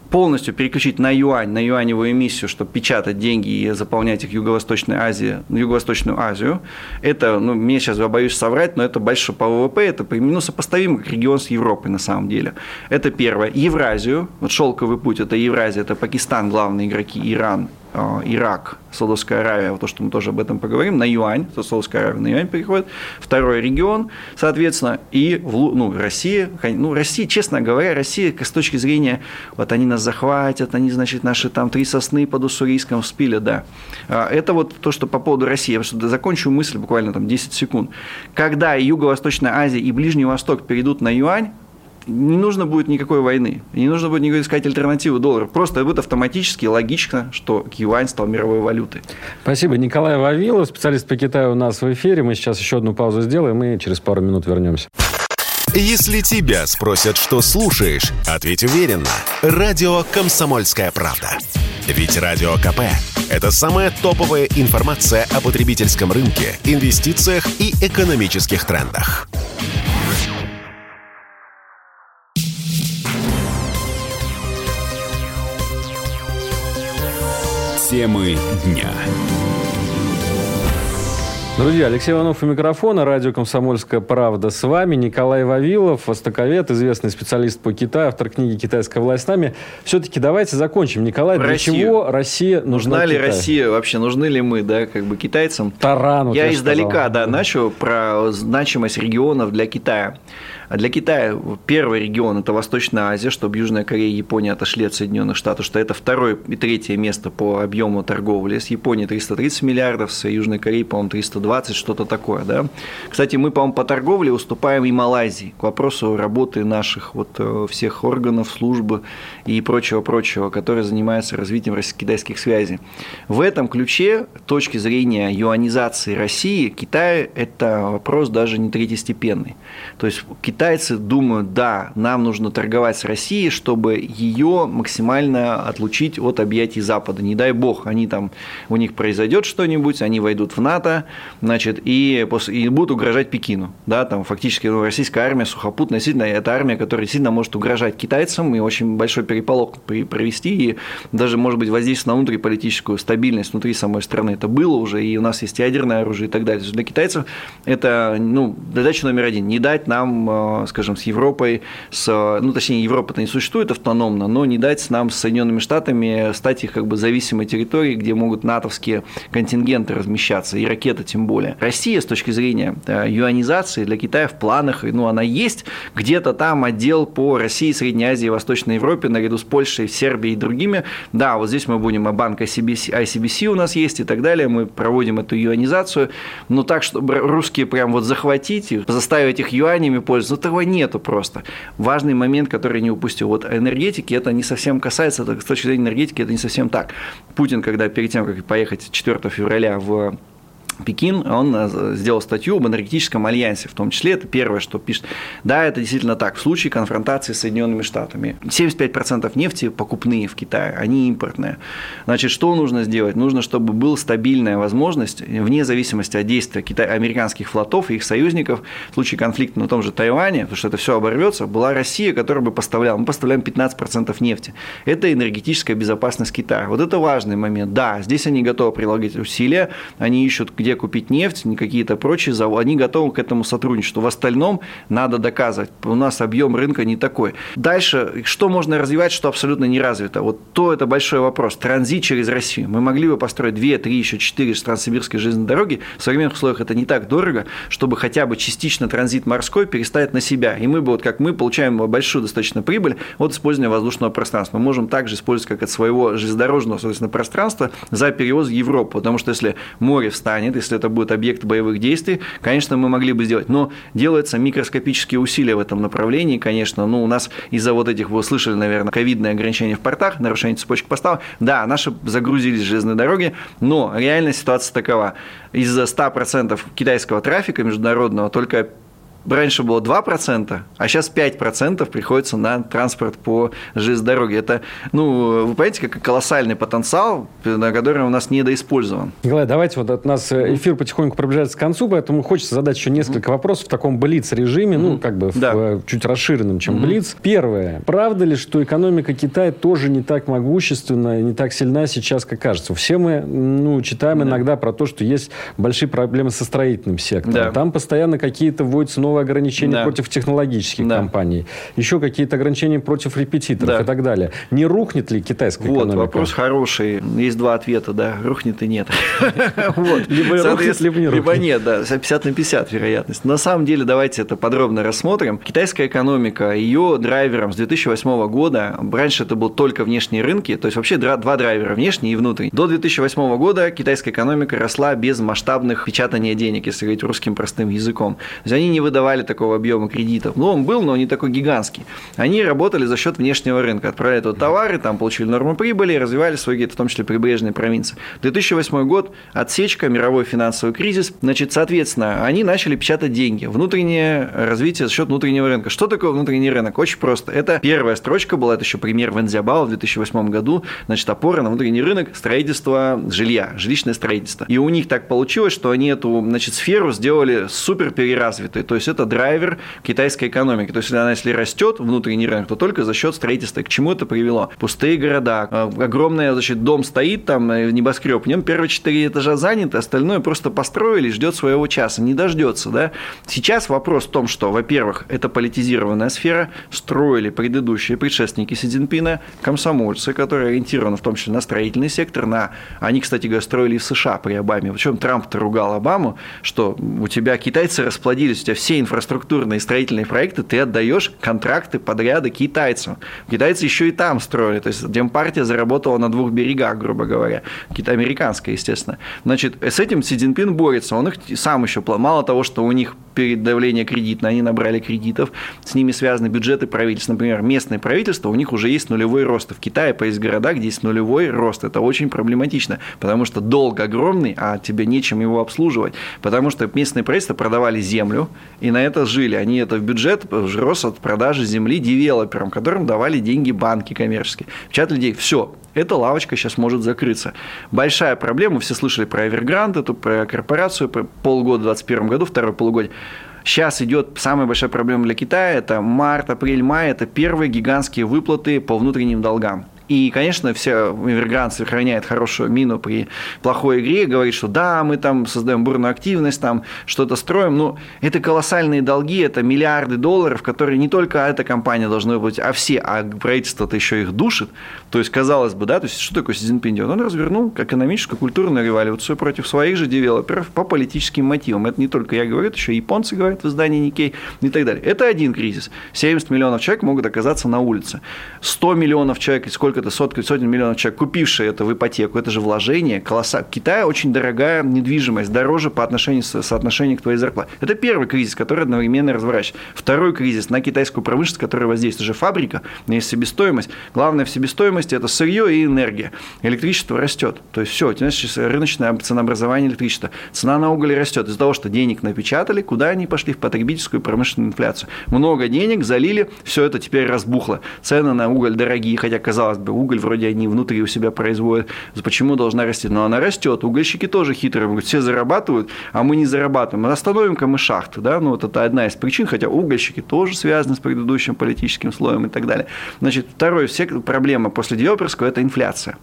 полностью переключить на юань, на юаневую эмиссию, чтобы печатать деньги и заполнять их Юго-Восточной Азии, Юго-Восточную Азию. Это, ну, мне сейчас, я боюсь соврать, но это больше по ВВП, это ну, сопоставимо как регион с Европой на самом деле. Это первое. Евразию, вот шелковый путь, это Евразия, это Пакистан, главные игроки, Иран, Ирак, Саудовская Аравия, то, что мы тоже об этом поговорим, на юань, то Саудовская Аравия на юань переходит, второй регион, соответственно, и ну, Россия, ну, Россия, честно говоря, Россия с точки зрения, вот они нас захватят, они, значит, наши там три сосны под Уссурийском вспили, да. А, это вот то, что по поводу России, я просто закончу мысль буквально там 10 секунд. Когда Юго-Восточная Азия и Ближний Восток перейдут на юань, не нужно будет никакой войны, не нужно будет никакой искать альтернативу доллару. Просто будет автоматически логично, что юань стал мировой валютой. Спасибо. Николай Вавилов, специалист по Китаю у нас в эфире. Мы сейчас еще одну паузу сделаем и через пару минут вернемся. Если тебя спросят, что слушаешь, ответь уверенно. Радио «Комсомольская правда». Ведь Радио КП – это самая топовая информация о потребительском рынке, инвестициях и экономических трендах. Темы дня. Друзья, Алексей Иванов у микрофона, радио «Комсомольская правда» с вами. Николай Вавилов, востоковед, известный специалист по Китаю, автор книги «Китайская власть с нами». Все-таки давайте закончим. Николай, для Россию. чего Россия нужна Нужна ли Китаю? Россия вообще, нужны ли мы, да, как бы китайцам? Таран, Я издалека, сказал. да, начал про значимость регионов для Китая. А для Китая первый регион – это Восточная Азия, чтобы Южная Корея и Япония отошли от Соединенных Штатов, что это второе и третье место по объему торговли. С Японией 330 миллиардов, с Южной Кореей, по-моему, 320, что-то такое. Да? Кстати, мы, по-моему, по торговле уступаем и Малайзии к вопросу работы наших вот э, всех органов, службы и прочего-прочего, которые занимаются развитием российско-китайских связей. В этом ключе, точки зрения юанизации России, Китай – это вопрос даже не третьестепенный. То есть китайцы думают, да, нам нужно торговать с Россией, чтобы ее максимально отлучить от объятий Запада. Не дай бог, они там, у них произойдет что-нибудь, они войдут в НАТО, значит, и, и будут угрожать Пекину. Да, там фактически ну, российская армия сухопутная, действительно, это армия, которая сильно может угрожать китайцам и очень большой переполох провести, и даже, может быть, воздействовать на внутриполитическую стабильность внутри самой страны. Это было уже, и у нас есть ядерное оружие и так далее. Для китайцев это ну, задача номер один – не дать нам э, скажем, с Европой, с, ну, точнее, Европа-то не существует автономно, но не дать нам с Соединенными Штатами стать их как бы зависимой территорией, где могут натовские контингенты размещаться, и ракеты тем более. Россия с точки зрения юанизации для Китая в планах, ну, она есть, где-то там отдел по России, Средней Азии, Восточной Европе, наряду с Польшей, Сербией и другими. Да, вот здесь мы будем, а банк ICBC, ICBC у нас есть и так далее, мы проводим эту юанизацию, но так, чтобы русские прям вот захватить их, заставить их юанями пользоваться, этого нету просто. Важный момент, который не упустил. Вот энергетики это не совсем касается, с точки зрения энергетики это не совсем так. Путин, когда перед тем, как поехать 4 февраля в Пекин, он э, сделал статью об энергетическом альянсе, в том числе это первое, что пишет. Да, это действительно так. В случае конфронтации с Соединенными Штатами 75% нефти покупные в Китае, они импортные. Значит, что нужно сделать? Нужно, чтобы была стабильная возможность, вне зависимости от действия Китай, американских флотов и их союзников, в случае конфликта на том же Тайване, потому что это все оборвется, была Россия, которая бы поставляла. Мы поставляем 15% нефти. Это энергетическая безопасность Китая. Вот это важный момент. Да, здесь они готовы прилагать усилия, они ищут где купить нефть, не какие-то прочие заводы, они готовы к этому сотрудничеству. В остальном надо доказывать. У нас объем рынка не такой. Дальше, что можно развивать, что абсолютно не развито? Вот то это большой вопрос. Транзит через Россию. Мы могли бы построить 2, 3, еще 4 транссибирской железной дороги. В современных условиях это не так дорого, чтобы хотя бы частично транзит морской переставить на себя. И мы бы, вот как мы, получаем большую достаточно прибыль от использования воздушного пространства. Мы можем также использовать как от своего железнодорожного, соответственно, пространства за перевоз в Европу. Потому что если море встанет, если это будет объект боевых действий, конечно, мы могли бы сделать. Но делаются микроскопические усилия в этом направлении, конечно. Ну, у нас из-за вот этих, вы слышали, наверное, ковидные ограничения в портах, нарушение цепочек поставок. Да, наши загрузились железные дороги, но реальная ситуация такова. Из 100% китайского трафика международного только раньше было 2%, а сейчас 5% приходится на транспорт по железной дороге. Это, ну, вы понимаете, как колоссальный потенциал, на который у нас недоиспользован. Николай, давайте вот от нас э, эфир потихоньку приближается к концу, поэтому хочется задать еще несколько вопросов в таком блиц-режиме, ну, как бы да. в, э, чуть расширенном, чем блиц. Первое. Правда ли, что экономика Китая тоже не так могущественна, не так сильна сейчас, как кажется? Все мы, ну, читаем да. иногда про то, что есть большие проблемы со строительным сектором. Да. Там постоянно какие-то вводятся новые ограничения да. против технологических да. компаний, еще какие-то ограничения против репетиторов да. и так далее. Не рухнет ли китайская вот, экономика? вопрос хороший. Есть два ответа, да, рухнет и нет. Либо рухнет, либо не рухнет. Либо нет, да, 50 на 50 вероятность. На самом деле, давайте это подробно рассмотрим. Китайская экономика, ее драйвером с 2008 года, раньше это был только внешние рынки, то есть вообще два драйвера, внешний и внутренний. До 2008 года китайская экономика росла без масштабных печатания денег, если говорить русским простым языком. То есть они не выдавали такого объема кредитов. Ну, он был, но не такой гигантский. Они работали за счет внешнего рынка, отправляли туда товары, там получили норму прибыли, развивали свои где-то, в том числе прибрежные провинции. 2008 год, отсечка, мировой финансовый кризис. Значит, соответственно, они начали печатать деньги. Внутреннее развитие за счет внутреннего рынка. Что такое внутренний рынок? Очень просто. Это первая строчка была, это еще пример Вензиабао в 2008 году. Значит, опора на внутренний рынок, строительство жилья, жилищное строительство. И у них так получилось, что они эту значит, сферу сделали супер переразвитой. То есть это драйвер китайской экономики. То есть она, если растет внутренний рынок, то только за счет строительства. К чему это привело? Пустые города, э, огромный значит, дом стоит, там э, небоскреб, в нем первые четыре этажа заняты, остальное просто построили, ждет своего часа, не дождется. Да? Сейчас вопрос в том, что, во-первых, это политизированная сфера, строили предыдущие предшественники Си Цзиньпина, комсомольцы, которые ориентированы в том числе на строительный сектор, на... Они, кстати говоря, строили в США при Обаме. Причем Трамп-то ругал Обаму, что у тебя китайцы расплодились, у тебя все инфраструктурные строительные проекты, ты отдаешь контракты, подряды китайцам. Китайцы еще и там строили, то есть Демпартия заработала на двух берегах, грубо говоря, американская, естественно. Значит, с этим Си Цзиньпин борется, он их сам еще, мало того, что у них перед давлением кредитное, они набрали кредитов, с ними связаны бюджеты правительств, например, местное правительство, у них уже есть нулевой рост. В Китае есть города, где есть нулевой рост, это очень проблематично, потому что долг огромный, а тебе нечем его обслуживать, потому что местные правительства продавали землю, и на это жили, они это в бюджет рос от продажи земли девелоперам, которым давали деньги банки коммерческие, печатали деньги, все, эта лавочка сейчас может закрыться. Большая проблема, все слышали про Evergrande, эту про корпорацию, про полгода в 2021 году, второй полугодие. Сейчас идет самая большая проблема для Китая, это март, апрель, май, это первые гигантские выплаты по внутренним долгам. И, конечно, все Эвергрант сохраняет хорошую мину при плохой игре, говорит, что да, мы там создаем бурную активность, там что-то строим. Но это колоссальные долги, это миллиарды долларов, которые не только эта компания должна быть, а все, а правительство-то еще их душит. То есть, казалось бы, да, то есть, что такое Си Цзиньпин делает? Он развернул экономическую, культурную революцию против своих же девелоперов по политическим мотивам. Это не только я говорю, это еще японцы говорят в издании Никей и так далее. Это один кризис. 70 миллионов человек могут оказаться на улице. 100 миллионов человек, сколько сколько это, сотки, сотни миллионов человек, купившие это в ипотеку, это же вложение, колосса. Китай очень дорогая недвижимость, дороже по отношению соотношению к твоей зарплате. Это первый кризис, который одновременно разворачивается. Второй кризис на китайскую промышленность, который воздействует уже фабрика, у есть себестоимость. Главное в себестоимости – это сырье и энергия. Электричество растет. То есть все, значит, рыночное ценообразование электричества. Цена на уголь растет из-за того, что денег напечатали, куда они пошли? В потребительскую промышленную инфляцию. Много денег залили, все это теперь разбухло. Цены на уголь дорогие, хотя, казалось уголь вроде они внутри у себя производят, почему должна расти? Но она растет. Угольщики тоже хитрые, говорят, все зарабатывают, а мы не зарабатываем. Остановим-ка мы шахты, да, ну вот это одна из причин, хотя угольщики тоже связаны с предыдущим политическим слоем и так далее. Значит, второе, все проблема после девелоперского – это инфляция.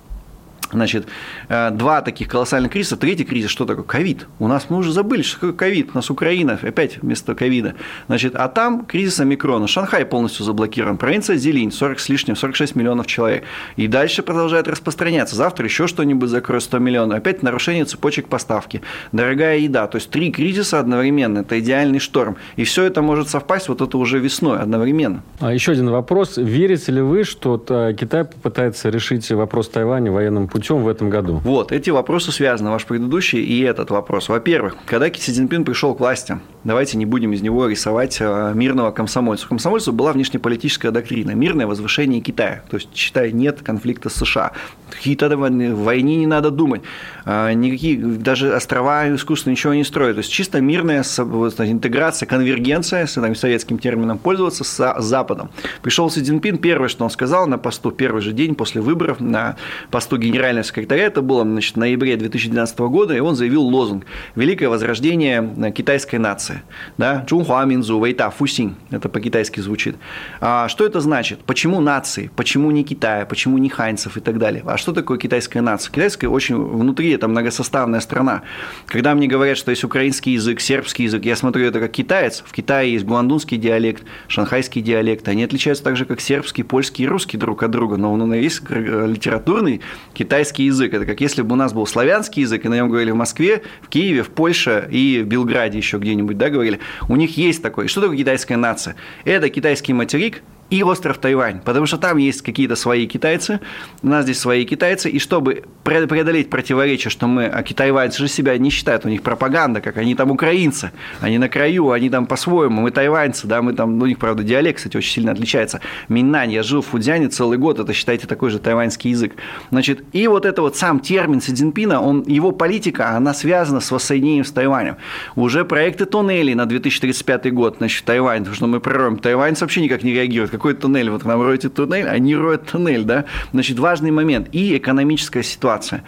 Значит, э, два таких колоссальных кризиса. Третий кризис, что такое? Ковид. У нас мы уже забыли, что такое ковид. У нас Украина опять вместо ковида. Значит, а там кризис омикрона. Шанхай полностью заблокирован. Провинция Зелень, 40 с лишним, 46 миллионов человек. И дальше продолжает распространяться. Завтра еще что-нибудь закроет 100 миллионов. Опять нарушение цепочек поставки. Дорогая еда. То есть три кризиса одновременно. Это идеальный шторм. И все это может совпасть вот это уже весной одновременно. А еще один вопрос. Верите ли вы, что Китай попытается решить вопрос Тайваня военным путем? Путем в этом году? Вот, эти вопросы связаны, ваш предыдущий и этот вопрос. Во-первых, когда Си Цзиньпин пришел к власти, давайте не будем из него рисовать э, мирного комсомольца. У комсомольцев была внешнеполитическая доктрина, мирное возвышение Китая. То есть, считай, нет конфликта с США. Какие-то войне не надо думать. А, никакие, даже острова искусственно ничего не строят. То есть, чисто мирная интеграция, конвергенция, если там, советским термином пользоваться, с Западом. Пришел Си Цзиньпин, первое, что он сказал на посту, первый же день после выборов на посту генерального секретаря, это было значит, в ноябре 2012 года, и он заявил лозунг «Великое возрождение китайской нации». Да? «Чунхуа Минзу Вейта Фусинь» – это по-китайски звучит. А что это значит? Почему нации? Почему не Китая? Почему не ханьцев и так далее? А что такое китайская нация? Китайская очень внутри, это многосоставная страна. Когда мне говорят, что есть украинский язык, сербский язык, я смотрю это как китаец. В Китае есть гуандунский диалект, шанхайский диалект. Они отличаются так же, как сербский, польский и русский друг от друга. Но он есть литературный китайский язык. Это как если бы у нас был славянский язык, и на нем говорили в Москве, в Киеве, в Польше и в Белграде еще где-нибудь, да, говорили. У них есть такой. Что такое китайская нация? Это китайский материк, и остров Тайвань, потому что там есть какие-то свои китайцы, у нас здесь свои китайцы, и чтобы преодолеть противоречие, что мы, а китайванцы же себя не считают, у них пропаганда, как они там украинцы, они на краю, они там по-своему, мы тайваньцы, да, мы там, у них, правда, диалект, кстати, очень сильно отличается. Миннань, я жил в Фудзяне целый год, это, считайте, такой же тайваньский язык. Значит, и вот это вот сам термин Си Цзиньпина, он, его политика, она связана с воссоединением с Тайванем. Уже проекты туннелей на 2035 год, значит, Тайвань, потому что мы прорвем. Тайваньцы вообще никак не реагируют какой туннель, вот нам роете туннель, они роют туннель, да. Значит, важный момент. И экономическая ситуация.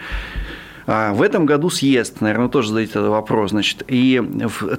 А, в этом году съезд, наверное, тоже зададите этот вопрос. Значит, и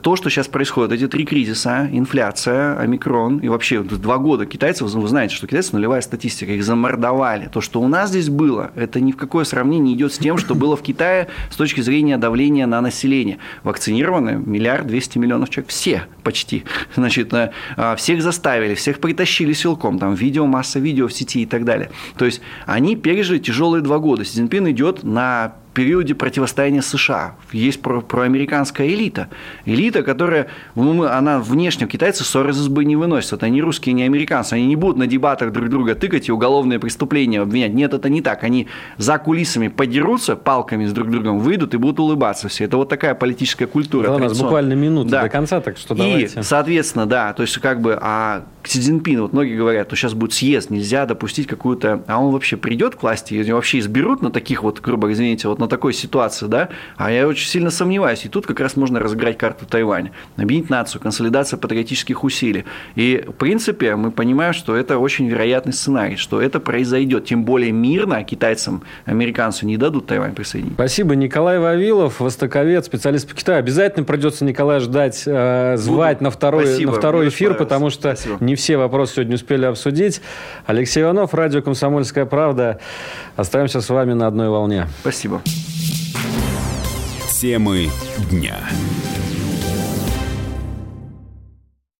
то, что сейчас происходит, эти три кризиса, инфляция, омикрон, и вообще два года китайцев, вы знаете, что китайцы нулевая статистика, их замордовали. То, что у нас здесь было, это ни в какое сравнение не идет с тем, что было в Китае с точки зрения давления на население. Вакцинированы миллиард двести миллионов человек, все почти. Значит, э, а, всех заставили, всех притащили силком, там видео, масса видео в сети и так далее. То есть они пережили тяжелые два года. Си Цзиньпин идет на периоде противостояния США. Есть про, проамериканская элита. Элита, которая, ну, она внешне, китайцы ссоры из избы не выносят. Они русские, не американцы. Они не будут на дебатах друг друга тыкать и уголовные преступления обвинять. Нет, это не так. Они за кулисами подерутся палками с друг другом, выйдут и будут улыбаться все. Это вот такая политическая культура. Да, у нас буквально минута да. до конца, так что давайте. И, соответственно, да, то есть как бы, а Си Цзиньпин, вот многие говорят, что сейчас будет съезд, нельзя допустить какую-то... А он вообще придет к власти, и вообще изберут на таких вот, грубо извините, вот на такой ситуации, да? А я очень сильно сомневаюсь. И тут как раз можно разыграть карту Тайваня. Объединить нацию, консолидация патриотических усилий. И, в принципе, мы понимаем, что это очень вероятный сценарий, что это произойдет. Тем более мирно китайцам, американцам не дадут Тайвань присоединить. Спасибо. Николай Вавилов, востоковед, специалист по Китаю. Обязательно придется Николая ждать, э, звать Буду. на второй, Спасибо, на второй эфир, потому что Спасибо. не все вопросы сегодня успели обсудить. Алексей Иванов, радио «Комсомольская правда». Остаемся с вами на одной волне. Спасибо. Темы дня.